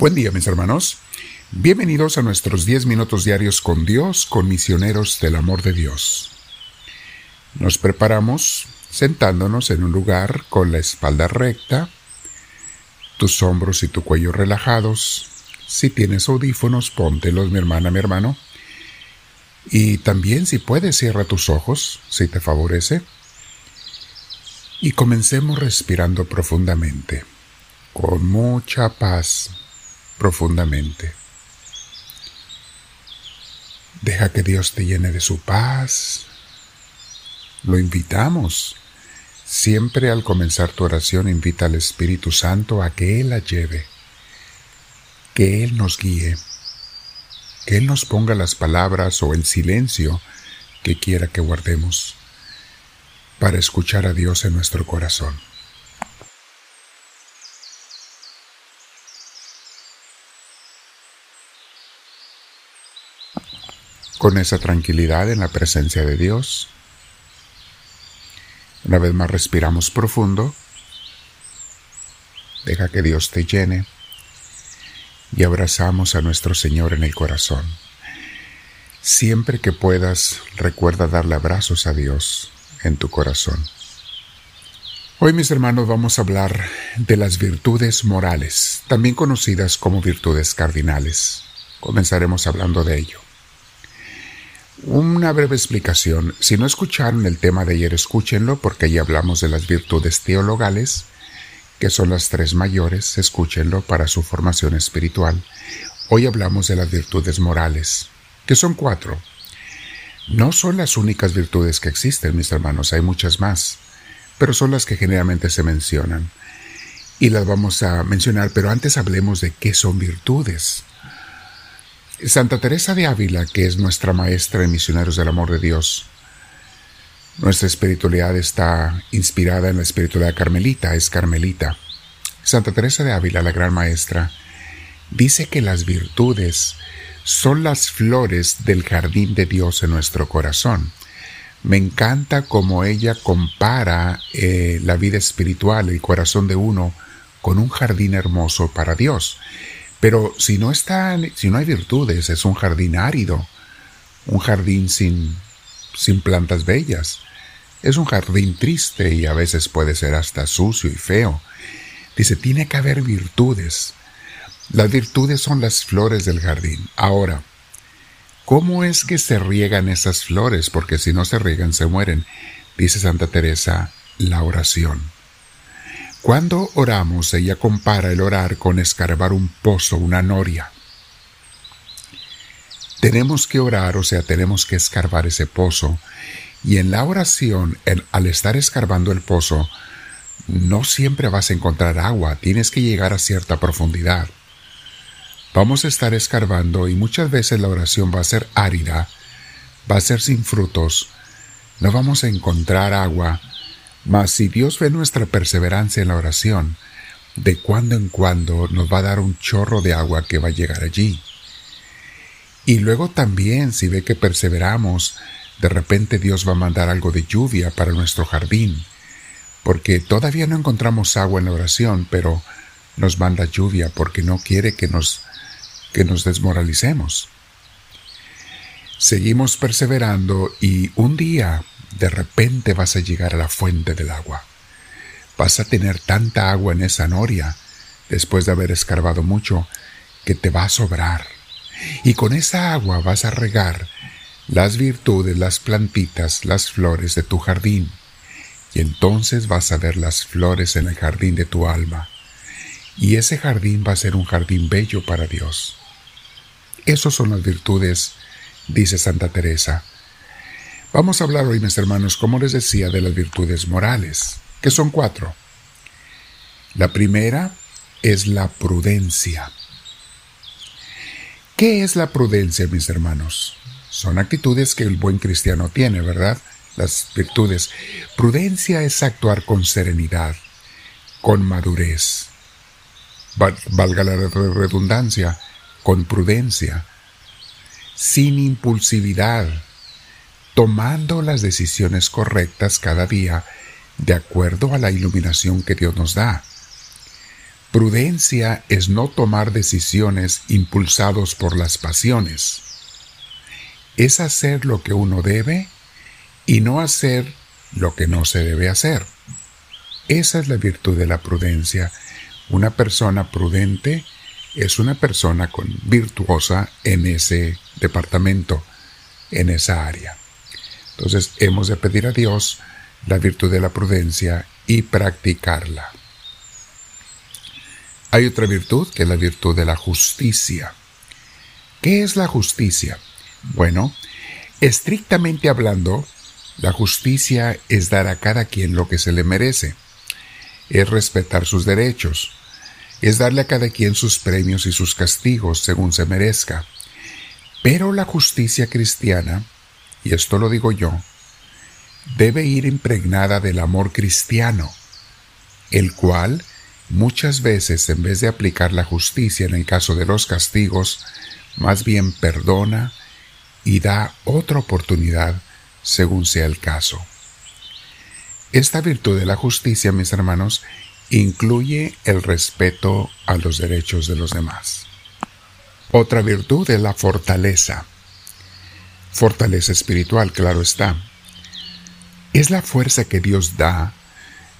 Buen día mis hermanos. Bienvenidos a nuestros 10 minutos diarios con Dios, con misioneros del amor de Dios. Nos preparamos sentándonos en un lugar con la espalda recta, tus hombros y tu cuello relajados. Si tienes audífonos, póntelos, mi hermana, mi hermano. Y también, si puedes, cierra tus ojos, si te favorece. Y comencemos respirando profundamente, con mucha paz, profundamente. Deja que Dios te llene de su paz. Lo invitamos. Siempre al comenzar tu oración invita al Espíritu Santo a que Él la lleve, que Él nos guíe, que Él nos ponga las palabras o el silencio que quiera que guardemos para escuchar a Dios en nuestro corazón. Con esa tranquilidad en la presencia de Dios, una vez más respiramos profundo, deja que Dios te llene y abrazamos a nuestro Señor en el corazón. Siempre que puedas, recuerda darle abrazos a Dios en tu corazón. Hoy mis hermanos vamos a hablar de las virtudes morales, también conocidas como virtudes cardinales. Comenzaremos hablando de ello. Una breve explicación. Si no escucharon el tema de ayer, escúchenlo porque ahí hablamos de las virtudes teologales, que son las tres mayores, escúchenlo para su formación espiritual. Hoy hablamos de las virtudes morales, que son cuatro. No son las únicas virtudes que existen, mis hermanos, hay muchas más, pero son las que generalmente se mencionan. Y las vamos a mencionar, pero antes hablemos de qué son virtudes. Santa Teresa de Ávila, que es nuestra maestra en Misioneros del Amor de Dios, nuestra espiritualidad está inspirada en la espiritualidad carmelita, es carmelita. Santa Teresa de Ávila, la gran maestra, dice que las virtudes son las flores del jardín de Dios en nuestro corazón. Me encanta cómo ella compara eh, la vida espiritual, el corazón de uno, con un jardín hermoso para Dios. Pero si no si no hay virtudes, es un jardín árido, un jardín sin, sin plantas bellas. Es un jardín triste y a veces puede ser hasta sucio y feo. Dice, tiene que haber virtudes. Las virtudes son las flores del jardín. Ahora, ¿cómo es que se riegan esas flores? Porque si no se riegan, se mueren. Dice Santa Teresa, la oración. Cuando oramos, ella compara el orar con escarbar un pozo, una noria. Tenemos que orar, o sea, tenemos que escarbar ese pozo. Y en la oración, al estar escarbando el pozo, no siempre vas a encontrar agua, tienes que llegar a cierta profundidad. Vamos a estar escarbando y muchas veces la oración va a ser árida, va a ser sin frutos, no vamos a encontrar agua, mas si Dios ve nuestra perseverancia en la oración, de cuando en cuando nos va a dar un chorro de agua que va a llegar allí. Y luego también si ve que perseveramos, de repente Dios va a mandar algo de lluvia para nuestro jardín, porque todavía no encontramos agua en la oración, pero nos manda lluvia porque no quiere que nos que nos desmoralicemos. Seguimos perseverando y un día de repente vas a llegar a la fuente del agua. Vas a tener tanta agua en esa noria, después de haber escarbado mucho, que te va a sobrar. Y con esa agua vas a regar las virtudes, las plantitas, las flores de tu jardín. Y entonces vas a ver las flores en el jardín de tu alma. Y ese jardín va a ser un jardín bello para Dios. Esas son las virtudes, dice Santa Teresa. Vamos a hablar hoy, mis hermanos, como les decía, de las virtudes morales, que son cuatro. La primera es la prudencia. ¿Qué es la prudencia, mis hermanos? Son actitudes que el buen cristiano tiene, ¿verdad? Las virtudes. Prudencia es actuar con serenidad, con madurez. Valga la redundancia, con prudencia, sin impulsividad, tomando las decisiones correctas cada día de acuerdo a la iluminación que Dios nos da. Prudencia es no tomar decisiones impulsados por las pasiones. Es hacer lo que uno debe y no hacer lo que no se debe hacer. Esa es la virtud de la prudencia. Una persona prudente es una persona con, virtuosa en ese departamento, en esa área. Entonces hemos de pedir a Dios la virtud de la prudencia y practicarla. Hay otra virtud que es la virtud de la justicia. ¿Qué es la justicia? Bueno, estrictamente hablando, la justicia es dar a cada quien lo que se le merece, es respetar sus derechos, es darle a cada quien sus premios y sus castigos según se merezca. Pero la justicia cristiana, y esto lo digo yo, debe ir impregnada del amor cristiano, el cual muchas veces en vez de aplicar la justicia en el caso de los castigos, más bien perdona y da otra oportunidad según sea el caso. Esta virtud de la justicia, mis hermanos, incluye el respeto a los derechos de los demás. Otra virtud es la fortaleza. Fortaleza espiritual, claro está. Es la fuerza que Dios da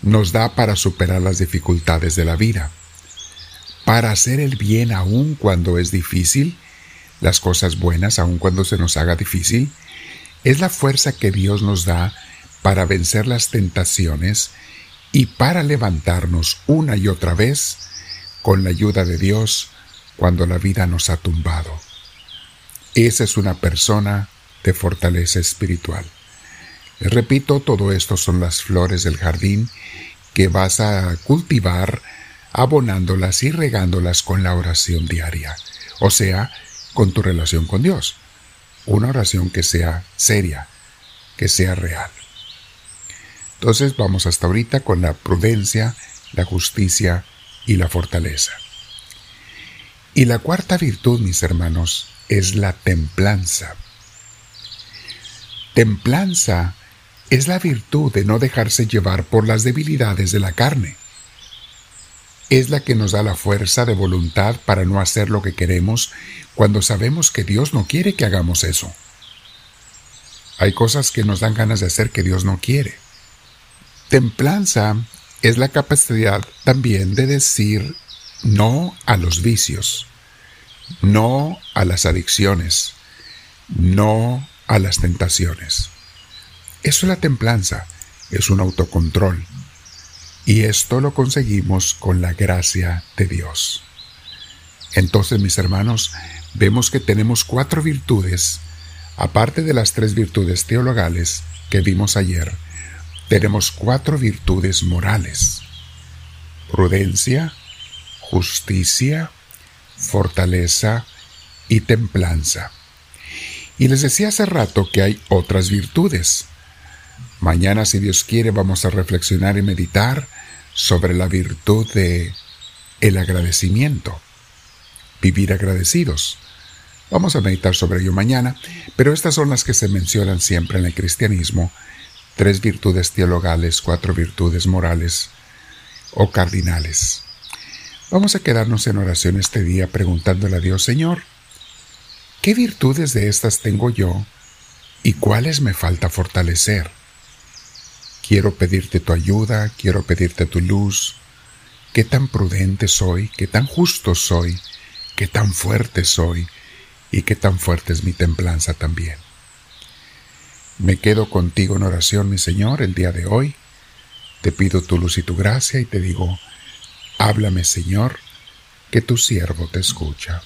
nos da para superar las dificultades de la vida, para hacer el bien aun cuando es difícil, las cosas buenas aun cuando se nos haga difícil, es la fuerza que Dios nos da para vencer las tentaciones y para levantarnos una y otra vez con la ayuda de Dios cuando la vida nos ha tumbado. Esa es una persona de fortaleza espiritual. Repito, todo esto son las flores del jardín que vas a cultivar abonándolas y regándolas con la oración diaria, o sea, con tu relación con Dios. Una oración que sea seria, que sea real. Entonces vamos hasta ahorita con la prudencia, la justicia y la fortaleza. Y la cuarta virtud, mis hermanos, es la templanza. Templanza es la virtud de no dejarse llevar por las debilidades de la carne. Es la que nos da la fuerza de voluntad para no hacer lo que queremos cuando sabemos que Dios no quiere que hagamos eso. Hay cosas que nos dan ganas de hacer que Dios no quiere. Templanza es la capacidad también de decir no a los vicios, no a las adicciones, no a las tentaciones. Eso es la templanza, es un autocontrol. Y esto lo conseguimos con la gracia de Dios. Entonces, mis hermanos, vemos que tenemos cuatro virtudes, aparte de las tres virtudes teologales que vimos ayer, tenemos cuatro virtudes morales. Prudencia, justicia, fortaleza y templanza. Y les decía hace rato que hay otras virtudes. Mañana, si Dios quiere, vamos a reflexionar y meditar sobre la virtud de el agradecimiento, vivir agradecidos. Vamos a meditar sobre ello mañana, pero estas son las que se mencionan siempre en el cristianismo, tres virtudes teologales, cuatro virtudes morales o cardinales. Vamos a quedarnos en oración este día preguntándole a Dios, Señor, ¿qué virtudes de estas tengo yo y cuáles me falta fortalecer? Quiero pedirte tu ayuda, quiero pedirte tu luz. Qué tan prudente soy, qué tan justo soy, qué tan fuerte soy y qué tan fuerte es mi templanza también. Me quedo contigo en oración, mi Señor, el día de hoy. Te pido tu luz y tu gracia y te digo, háblame, Señor, que tu siervo te escucha.